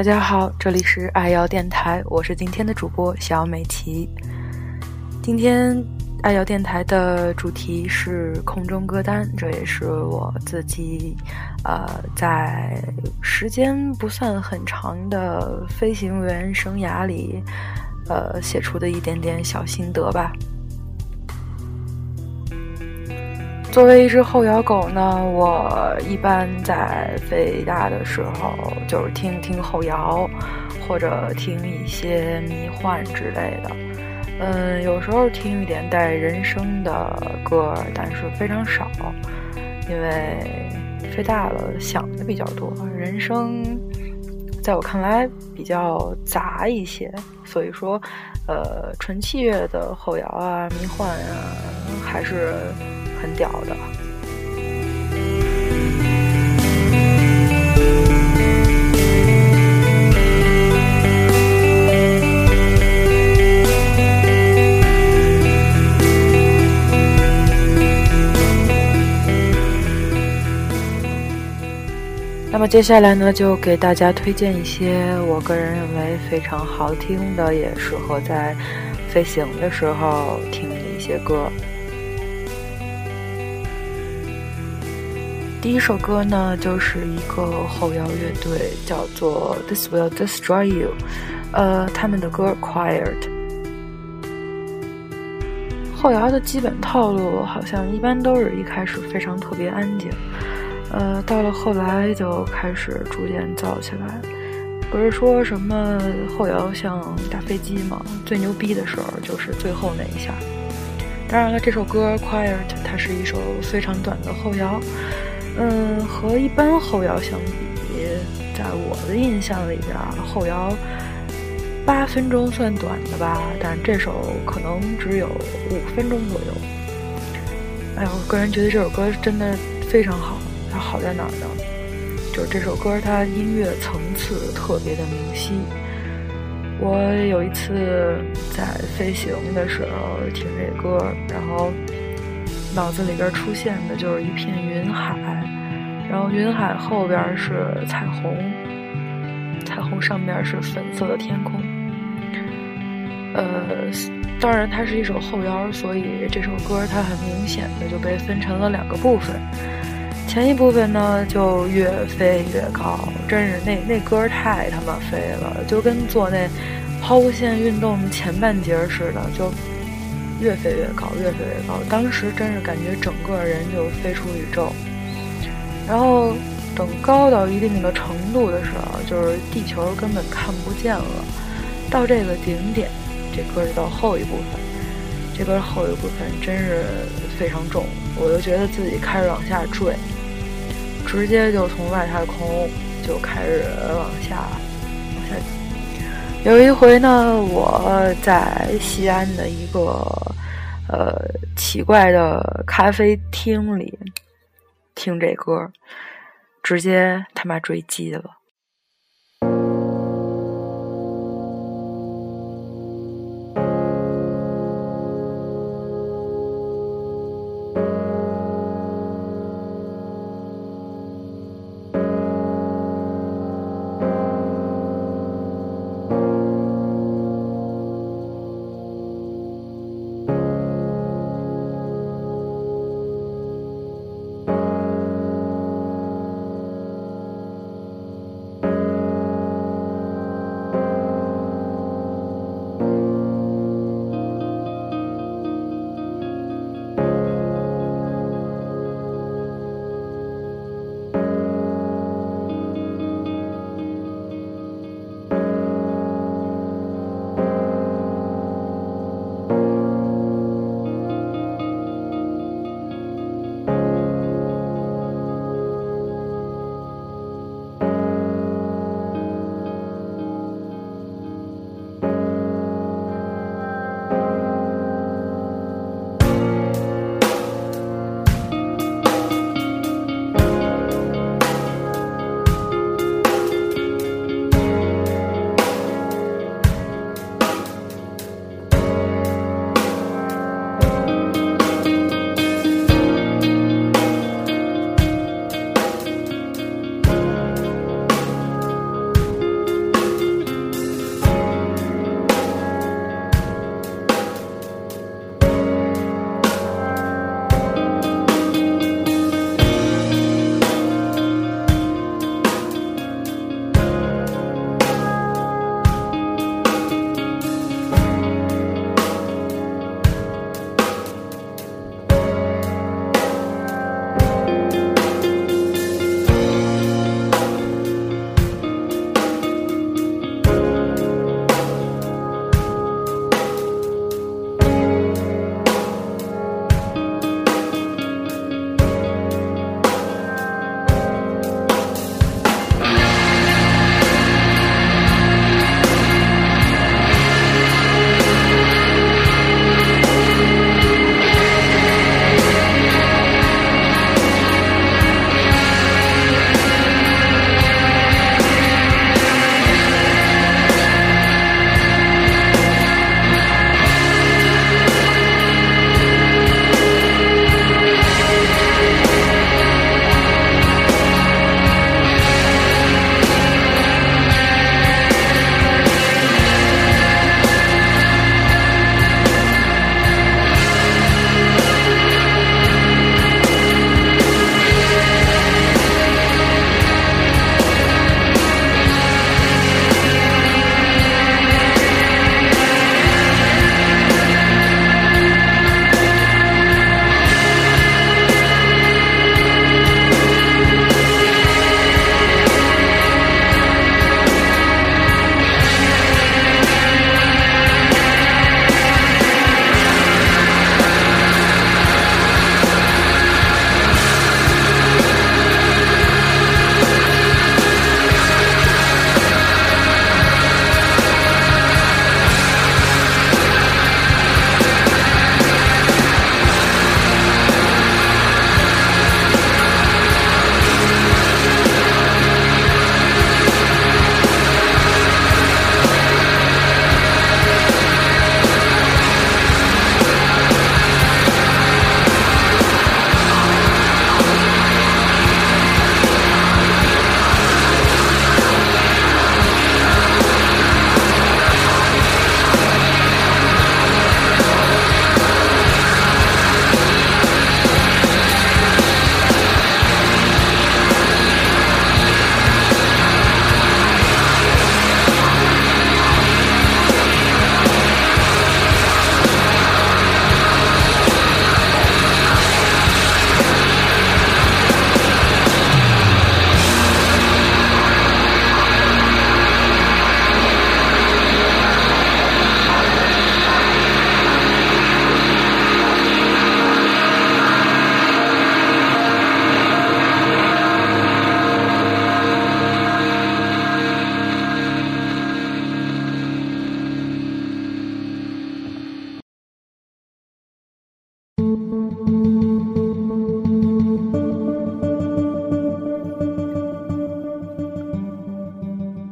大家好，这里是爱瑶电台，我是今天的主播小美琪。今天爱瑶电台的主题是空中歌单，这也是我自己呃在时间不算很长的飞行员生涯里呃写出的一点点小心得吧。作为一只后摇狗呢，我一般在飞大的时候就是听听后摇，或者听一些迷幻之类的。嗯，有时候听一点带人声的歌，但是非常少，因为飞大了想的比较多，人声在我看来比较杂一些，所以说，呃，纯器乐的后摇啊、迷幻啊，还是。很屌的。那么接下来呢，就给大家推荐一些我个人认为非常好听的，也适合在飞行的时候听的一些歌。第一首歌呢，就是一个后摇乐队，叫做 This Will Destroy You，呃，他们的歌 Quiet。后摇的基本套路好像一般都是一开始非常特别安静，呃，到了后来就开始逐渐燥起来。不是说什么后摇像大飞机吗？最牛逼的时候就是最后那一下。当然了，这首歌 Quiet 它是一首非常短的后摇。嗯，和一般后摇相比，在我的印象里边，后摇八分钟算短的吧，但这首可能只有五分钟左右。哎呀，我个人觉得这首歌真的非常好，它好在哪儿呢？就是这首歌它音乐层次特别的明晰。我有一次在飞行的时候听这歌，然后。脑子里边出现的就是一片云海，然后云海后边是彩虹，彩虹上面是粉色的天空。呃，当然它是一首后摇，所以这首歌它很明显的就被分成了两个部分。前一部分呢就越飞越高，真是那那歌太他妈飞了，就跟做那抛物线运动前半截似的，就。越飞越高，越飞越高。当时真是感觉整个人就飞出宇宙。然后等高到一定的程度的时候，就是地球根本看不见了。到这个顶点，这歌就到后一部分。这歌后一部分真是非常重，我就觉得自己开始往下坠，直接就从外太空就开始往下。有一回呢，我在西安的一个呃奇怪的咖啡厅里听这歌，直接他妈坠机了。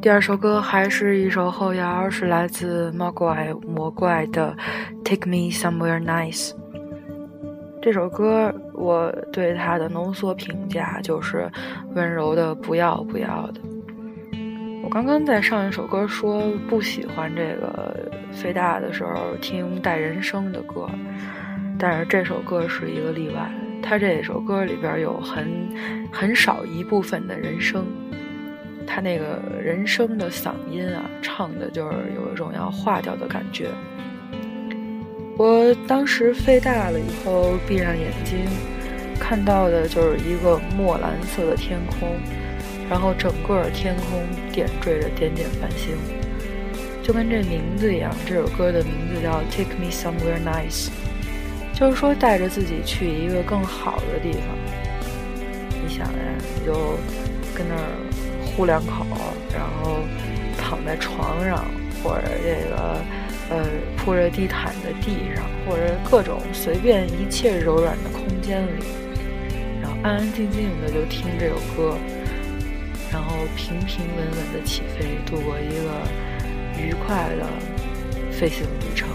第二首歌还是一首后摇，是来自魔怪魔怪的《Take Me Somewhere Nice》。这首歌我对它的浓缩评价就是温柔的不要不要的。我刚刚在上一首歌说不喜欢这个飞大的时候听带人声的歌，但是这首歌是一个例外。他这首歌里边有很很少一部分的人声。他那个人声的嗓音啊，唱的就是有一种要化掉的感觉。我当时肺大了以后，闭上眼睛，看到的就是一个墨蓝色的天空，然后整个天空点缀着点点繁星，就跟这名字一样。这首歌的名字叫《Take Me Somewhere Nice》，就是说带着自己去一个更好的地方。你想呀，你就跟那儿。呼两口，然后躺在床上，或者这个呃铺着地毯的地上，或者各种随便一切柔软的空间里，然后安安静静的就听这首歌，然后平平稳稳的起飞，度过一个愉快的飞行旅程。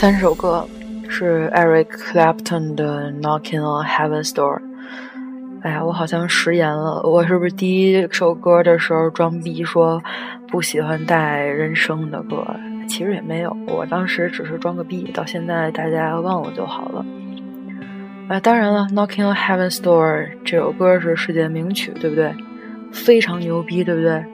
三首歌是 Eric Clapton 的《Knocking on Heaven's Door》。哎呀，我好像食言了。我是不是第一首歌的时候装逼说不喜欢带人声的歌？其实也没有，我当时只是装个逼。到现在大家忘了就好了。啊，当然了，《Knocking on Heaven's Door》这首歌是世界名曲，对不对？非常牛逼，对不对？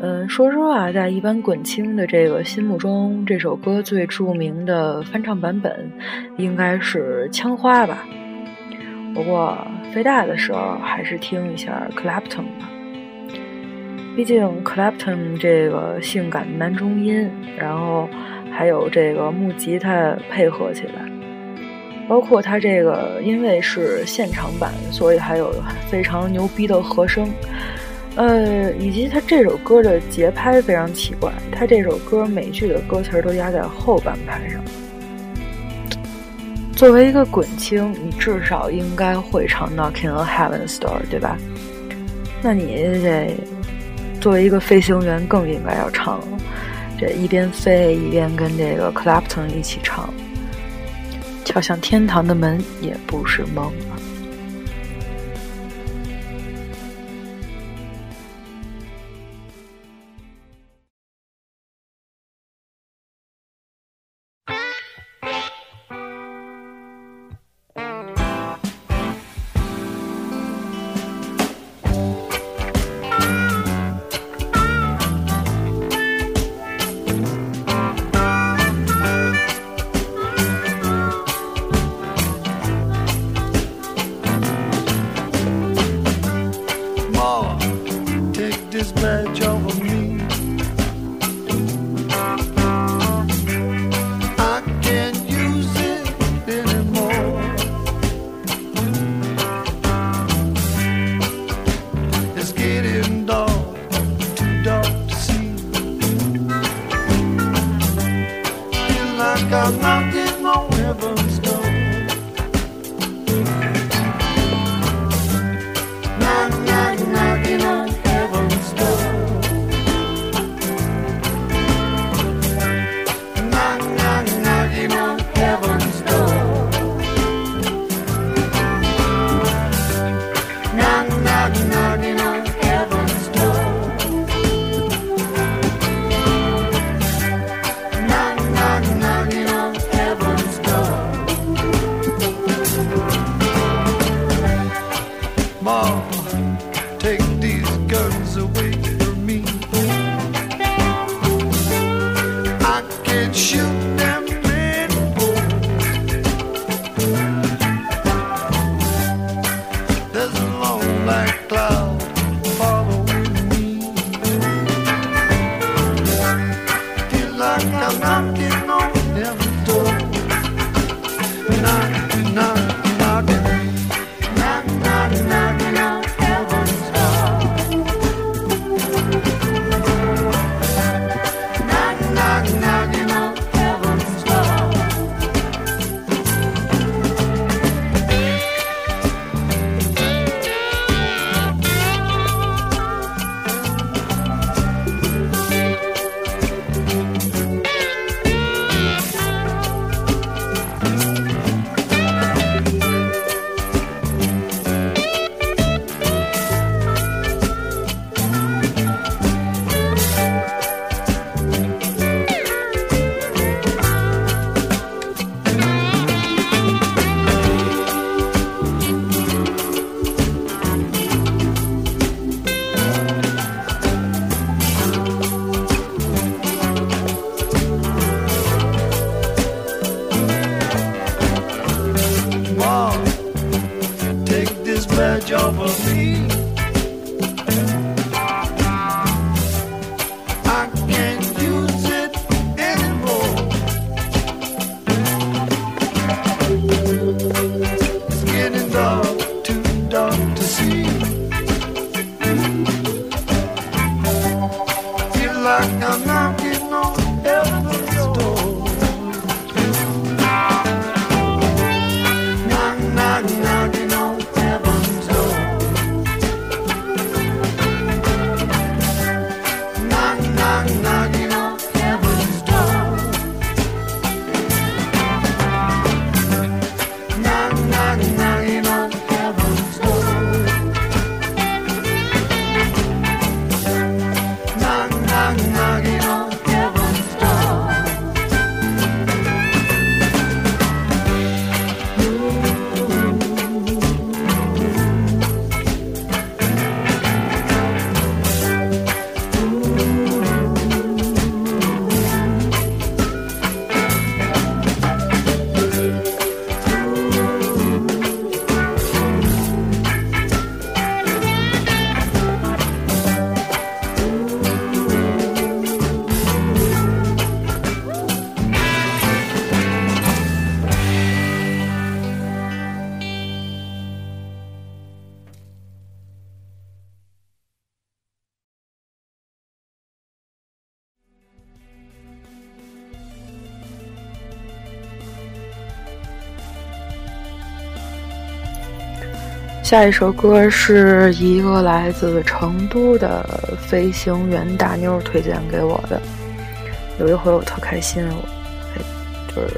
嗯，说实话，在一般滚青的这个心目中，这首歌最著名的翻唱版本应该是《枪花》吧。不过，飞大的时候还是听一下 Clapton 吧。毕竟 Clapton 这个性感男中音，然后还有这个木吉他配合起来，包括他这个因为是现场版，所以还有非常牛逼的和声。呃，以及他这首歌的节拍非常奇怪，他这首歌每句的歌词都压在后半拍上。作为一个滚青，你至少应该会唱《Knocking on Heaven's Door》，对吧？那你得作为一个飞行员，更应该要唱，这一边飞一边跟这个 Clapton 一起唱，敲响天堂的门也不是梦。下一首歌是一个来自成都的飞行员大妞推荐给我的。有一回我特开心，我就是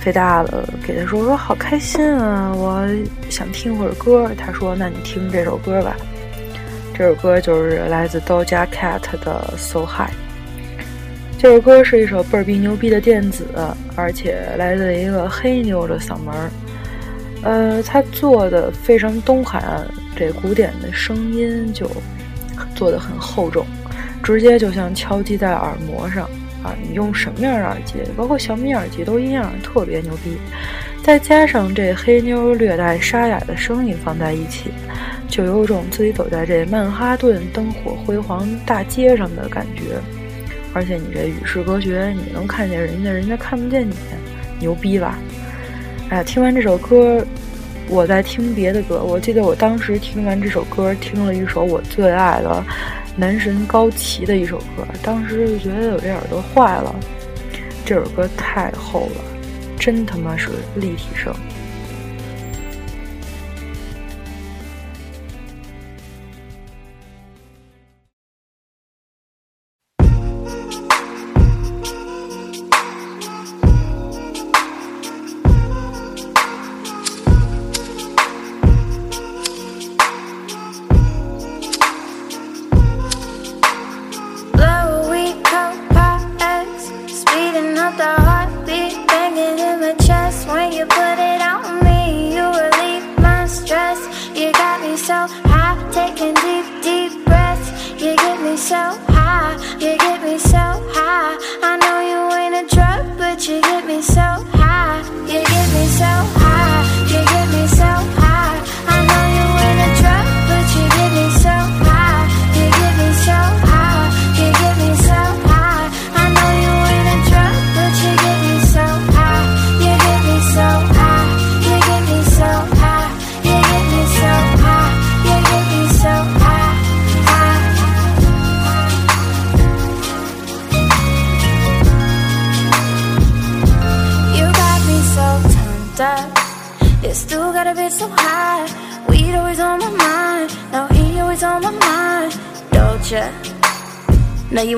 飞大了，给他说我说好开心啊，我想听会儿歌。他说那你听这首歌吧。这首歌就是来自 Doja Cat 的 So High。这首歌是一首倍儿逼牛逼的电子，而且来自一个黑妞的嗓门儿。呃，他做的非常东海岸，这古典的声音就做的很厚重，直接就像敲击在耳膜上啊！你用什么样的耳机，包括小米耳机都一样，特别牛逼。再加上这黑妞略带沙哑的声音放在一起，就有种自己走在这曼哈顿灯火辉煌大街上的感觉。而且你这与世隔绝，你能看见人家，人家看不见你，牛逼吧？哎，听完这首歌，我在听别的歌。我记得我当时听完这首歌，听了一首我最爱的男神高旗的一首歌，当时就觉得我这耳朵坏了。这首歌太厚了，真他妈是立体声。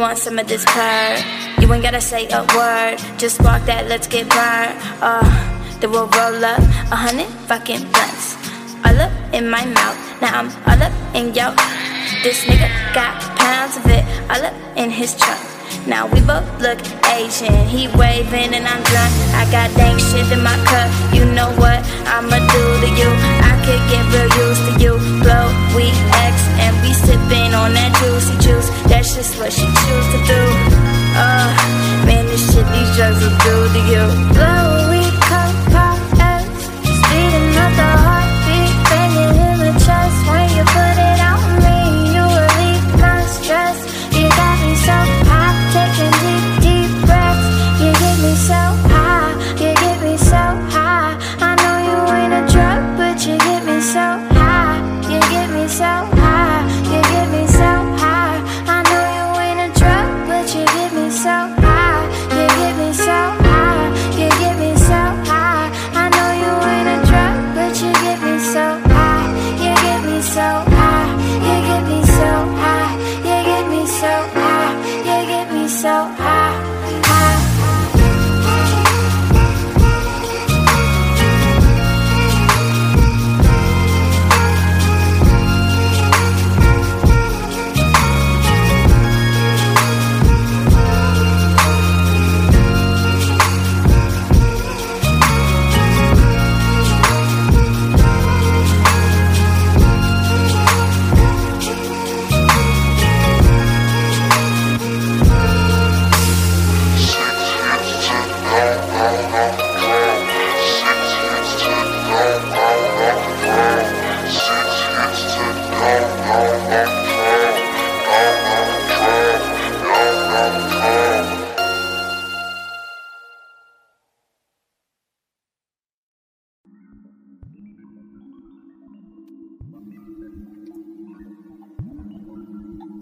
You want some of this purr. You ain't gotta say a word. Just walk that, let's get burned. Uh, then we'll roll up a hundred fucking blunts. All up in my mouth. Now I'm all up in yo. This nigga got pounds of it all up in his trunk. Now we both look Asian. He waving and I'm drunk. I got dang shit in my cup. You know what I'ma do to you? I could get real used to you. We X, and we sipping on that juicy juice. That's just what she choose to do. Uh, man, this shit these drugs will do to you. Blow,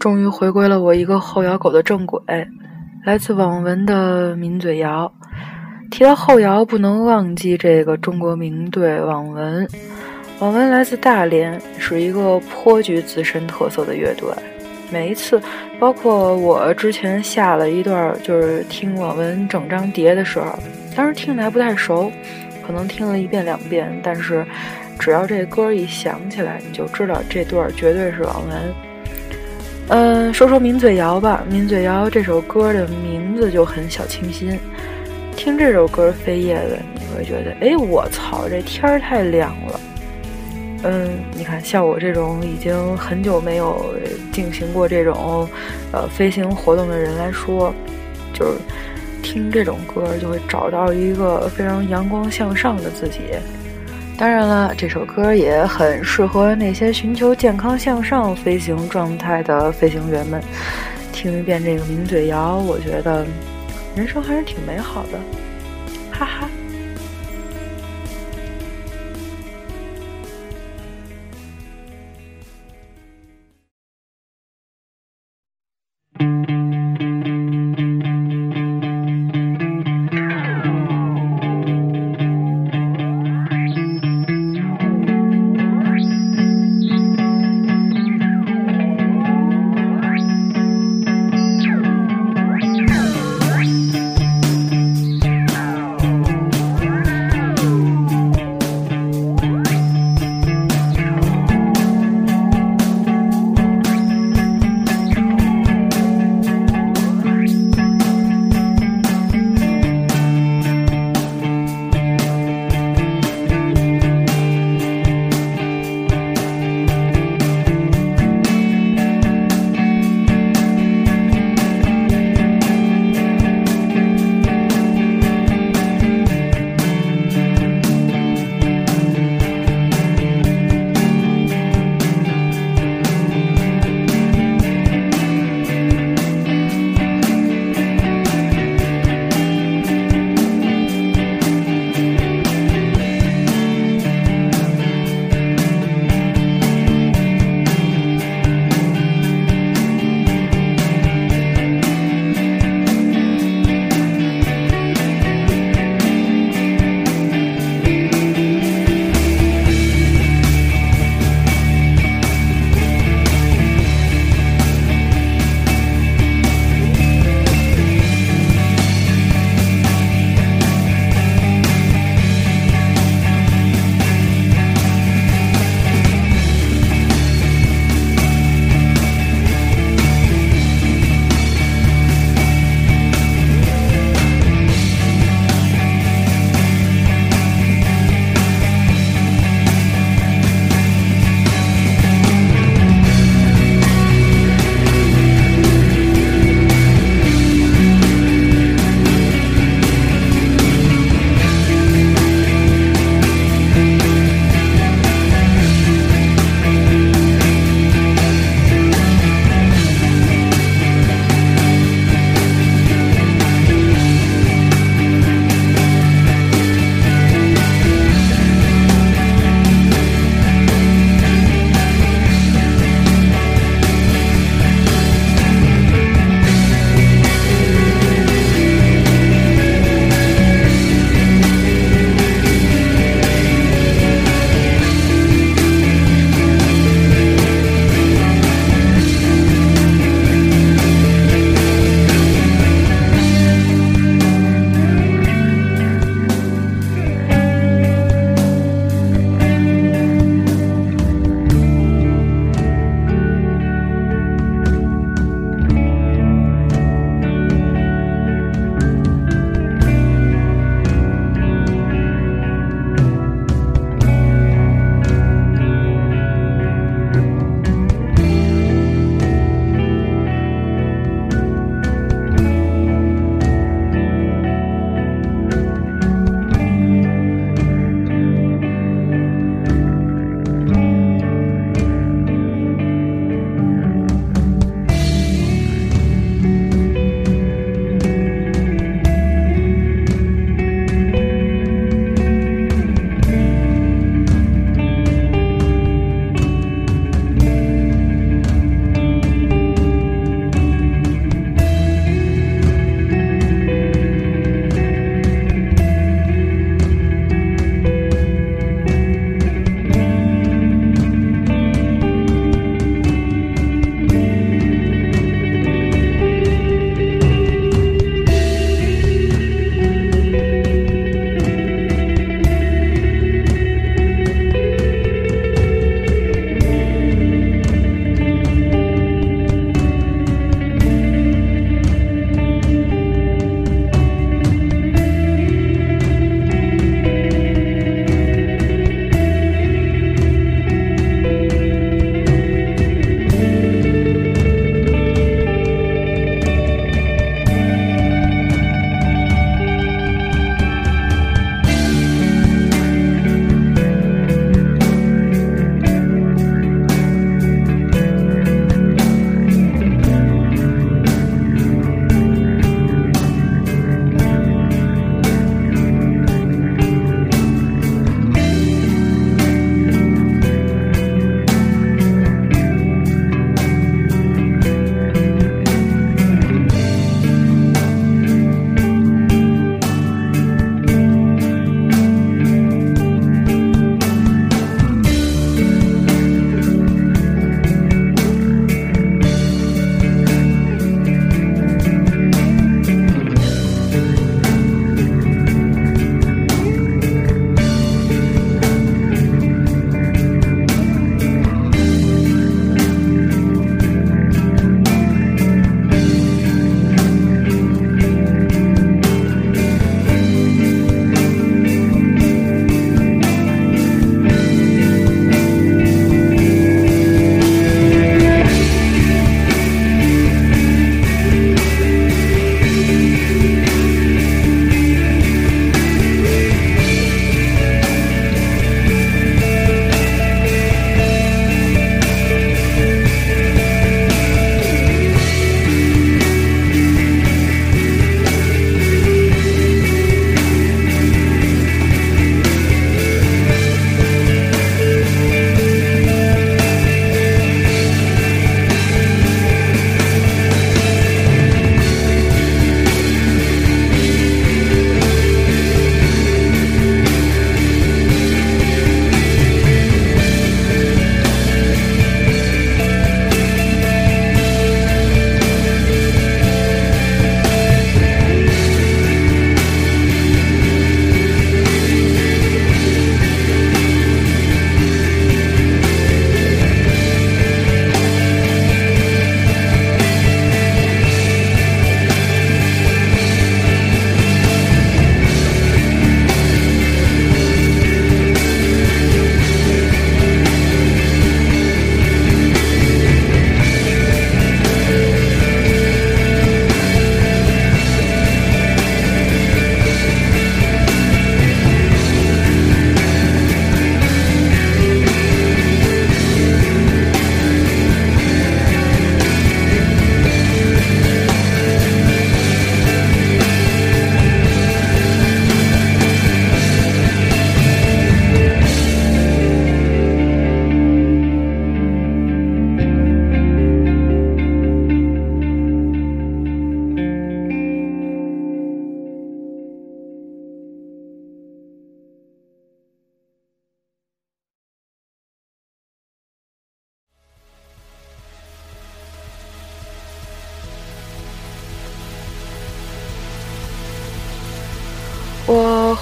终于回归了我一个后摇狗的正轨，来自网文的抿嘴谣。提到后摇，不能忘记这个中国名队网文。网文来自大连，是一个颇具自身特色的乐队。每一次，包括我之前下了一段，就是听网文整张碟的时候，当时听的还不太熟，可能听了一遍两遍，但是只要这歌一响起来，你就知道这段绝对是网文。嗯，说说《抿嘴谣》吧，《抿嘴谣》这首歌的名字就很小清新。听这首歌《飞叶子》，你会觉得，哎，我操，这天儿太亮了。嗯，你看，像我这种已经很久没有进行过这种呃飞行活动的人来说，就是听这种歌就会找到一个非常阳光向上的自己。当然了，这首歌也很适合那些寻求健康向上飞行状态的飞行员们。听一遍这个抿嘴谣，我觉得人生还是挺美好的，哈哈。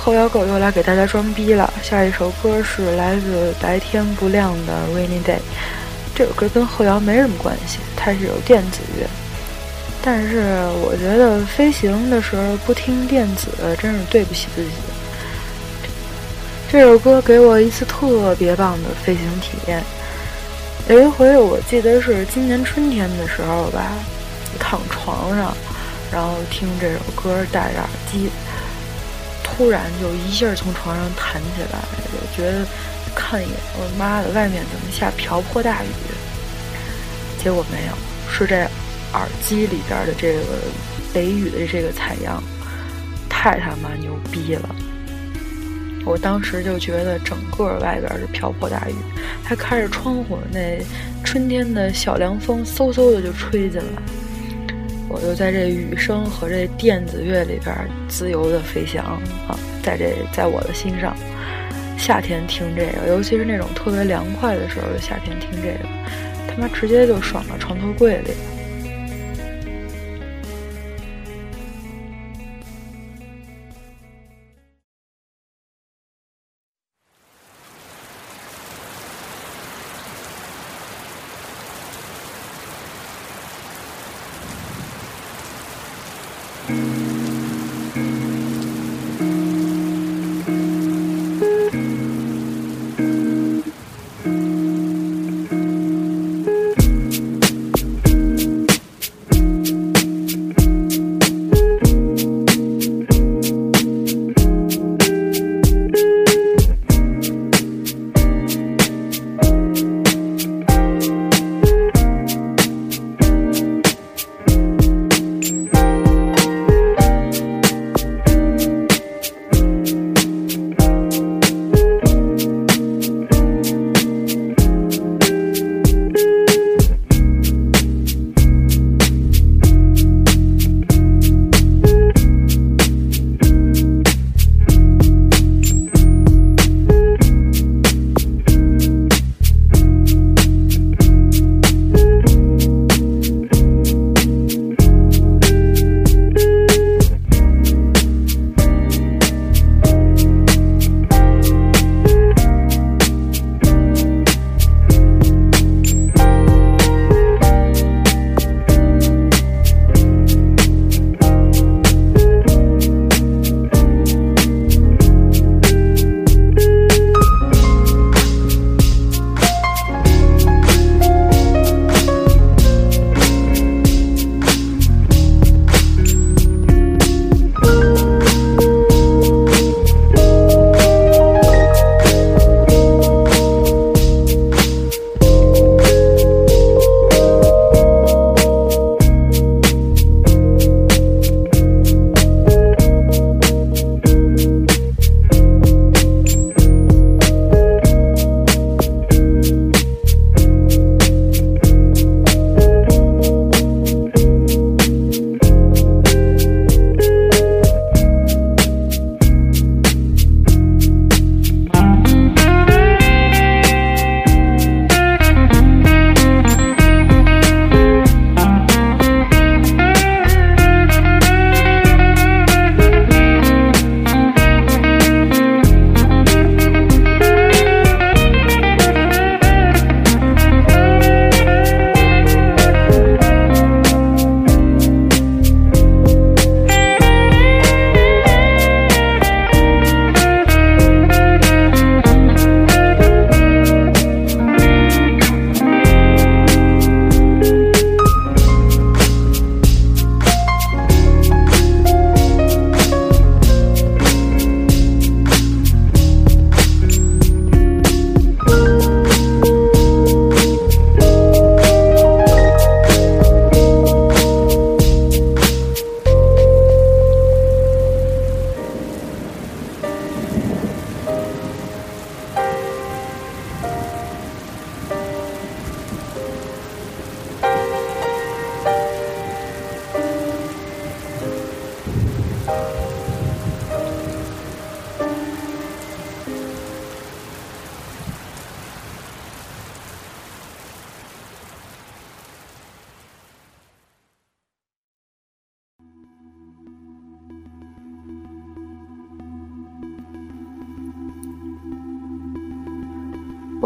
后摇狗又来给大家装逼了。下一首歌是来自白天不亮的 Rainy Day，这首歌跟后摇没什么关系，它是有电子乐。但是我觉得飞行的时候不听电子真是对不起自己。这首歌给我一次特别棒的飞行体验。有一回我记得是今年春天的时候吧，躺床上，然后听这首歌，戴着耳机。突然就一下从床上弹起来，我觉得看一眼，我的妈的，外面怎么下瓢泼大雨？结果没有，是这耳机里边的这个雷雨的这个采样，太他妈牛逼了！我当时就觉得整个外边是瓢泼大雨，还开着窗户，那春天的小凉风嗖嗖的就吹进来。我就在这雨声和这电子乐里边自由的飞翔啊，在这在我的心上，夏天听这个，尤其是那种特别凉快的时候，夏天听这个，他妈直接就爽到床头柜里。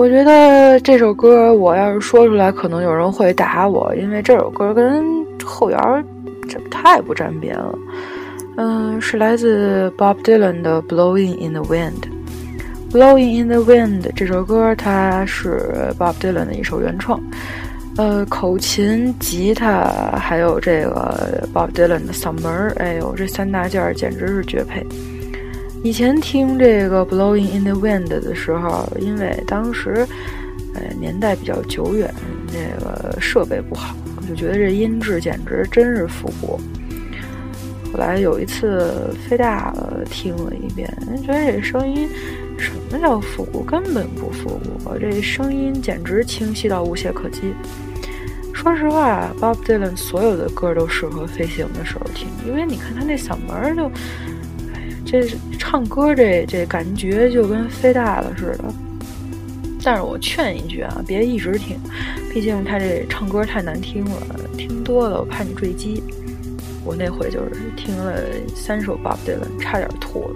我觉得这首歌我要是说出来，可能有人会打我，因为这首歌跟后摇这太不沾边了。嗯，是来自 Bob Dylan 的《Blowing in the Wind》。《Blowing in the Wind》这首歌，它是 Bob Dylan 的一首原创。呃，口琴、吉他，还有这个 Bob Dylan 的嗓门儿，哎呦，这三大件儿简直是绝配。以前听这个《Blowing in the Wind》的时候，因为当时，呃，年代比较久远，那个设备不好，我就觉得这音质简直真是复古。后来有一次飞大了，听了一遍，觉得这声音什么叫复古？根本不复古，这声音简直清晰到无懈可击。说实话，Bob Dylan 所有的歌都适合飞行的时候听，因为你看他那嗓门就。这唱歌这这感觉就跟飞大了似的，但是我劝一句啊，别一直听，毕竟他这唱歌太难听了，听多了我怕你坠机。我那回就是听了三首 Bob Dylan，差点吐了。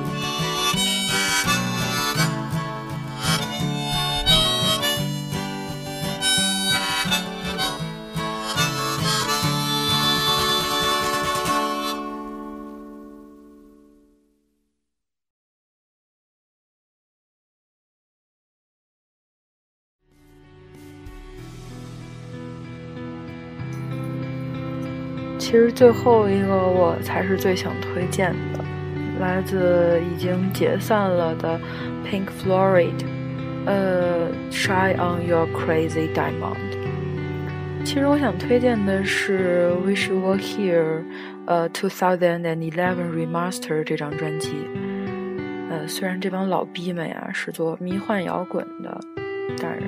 其实最后一个我才是最想推荐的，来自已经解散了的 Pink Floyd，呃，Shine on Your Crazy Diamond。其实我想推荐的是 Wish You Were Here，呃，2011 Remaster 这张专辑。呃，虽然这帮老逼们呀是做迷幻摇滚的，但是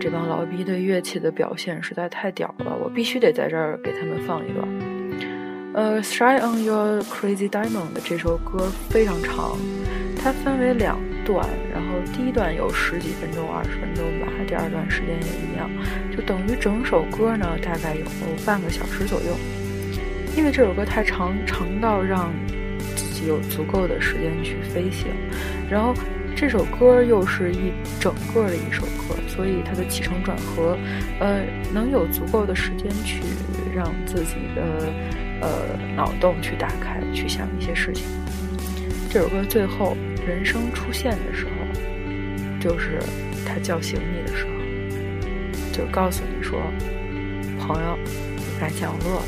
这帮老逼对乐器的表现实在太屌了，我必须得在这儿给他们放一段。呃，《Shine on Your Crazy Diamond》这首歌非常长，它分为两段，然后第一段有十几分钟、二十分钟吧，第二段时间也一样，就等于整首歌呢大概有半个小时左右。因为这首歌太长，长到让自己有足够的时间去飞行，然后这首歌又是一整个的一首歌，所以它的起承转合，呃，能有足够的时间去让自己的呃脑洞去打开，去想一些事情。这首歌最后人生出现的时候，就是他叫醒你的时候，就告诉你说：“朋友，你该降落了。”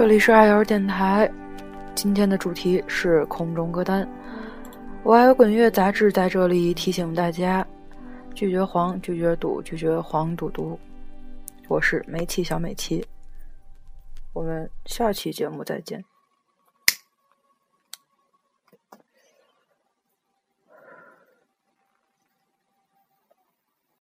这里是爱瑶电台，今天的主题是空中歌单。我爱滚乐杂志在这里提醒大家：拒绝黄，拒绝赌，拒绝黄赌毒。我是煤气小美琪，我们下期节目再见。